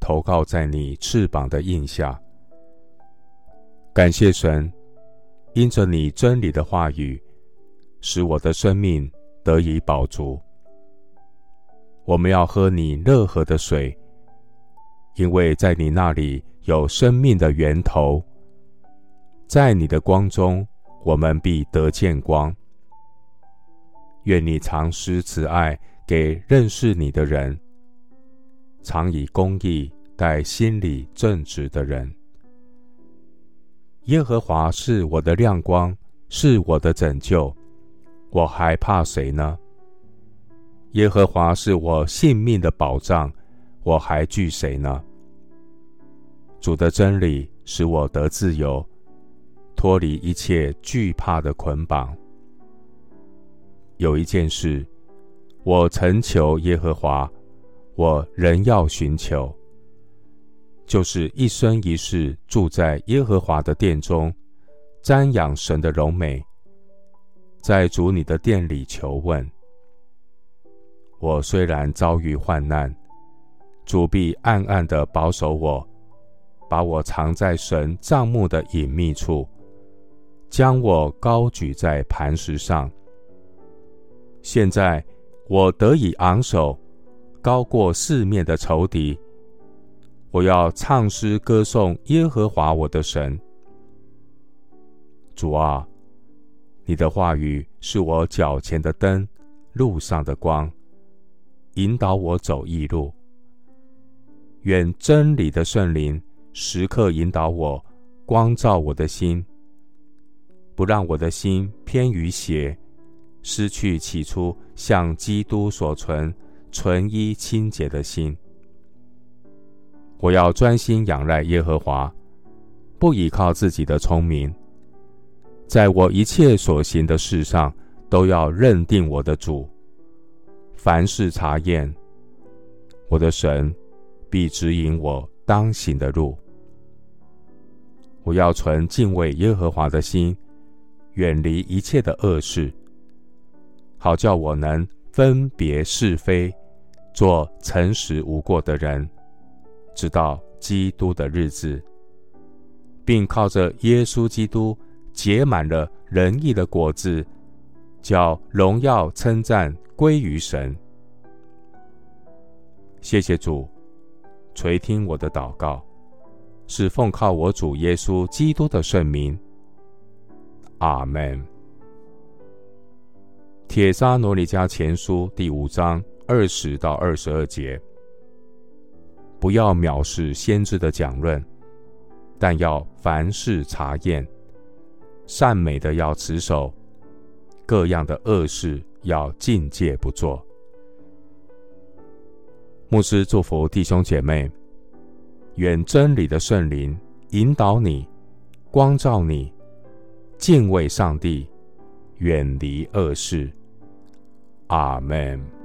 投靠在你翅膀的印下。感谢神，因着你真理的话语，使我的生命得以饱足。我们要喝你乐河的水，因为在你那里有生命的源头。在你的光中，我们必得见光。愿你常施慈爱给认识你的人，常以公义待心里正直的人。耶和华是我的亮光，是我的拯救，我还怕谁呢？耶和华是我性命的保障，我还惧谁呢？主的真理使我得自由，脱离一切惧怕的捆绑。有一件事，我曾求耶和华，我仍要寻求。就是一生一世住在耶和华的殿中，瞻仰神的荣美，在主你的殿里求问。我虽然遭遇患难，主必暗暗地保守我，把我藏在神帐幕的隐秘处，将我高举在磐石上。现在我得以昂首，高过四面的仇敌。我要唱诗歌颂耶和华我的神。主啊，你的话语是我脚前的灯，路上的光，引导我走义路。愿真理的圣灵时刻引导我，光照我的心，不让我的心偏于邪，失去起初向基督所存纯一清洁的心。我要专心仰赖耶和华，不依靠自己的聪明。在我一切所行的事上，都要认定我的主。凡事查验，我的神必指引我当行的路。我要存敬畏耶和华的心，远离一切的恶事，好叫我能分别是非，做诚实无过的人。直到基督的日子，并靠着耶稣基督结满了仁义的果子，叫荣耀称赞归于神。谢谢主垂听我的祷告，是奉靠我主耶稣基督的圣名。阿门。帖撒罗尼迦前书第五章二十到二十二节。不要藐视先知的讲论，但要凡事查验，善美的要持守，各样的恶事要禁戒不做。牧师祝福弟兄姐妹，愿真理的圣灵引导你，光照你，敬畏上帝，远离恶事。阿门。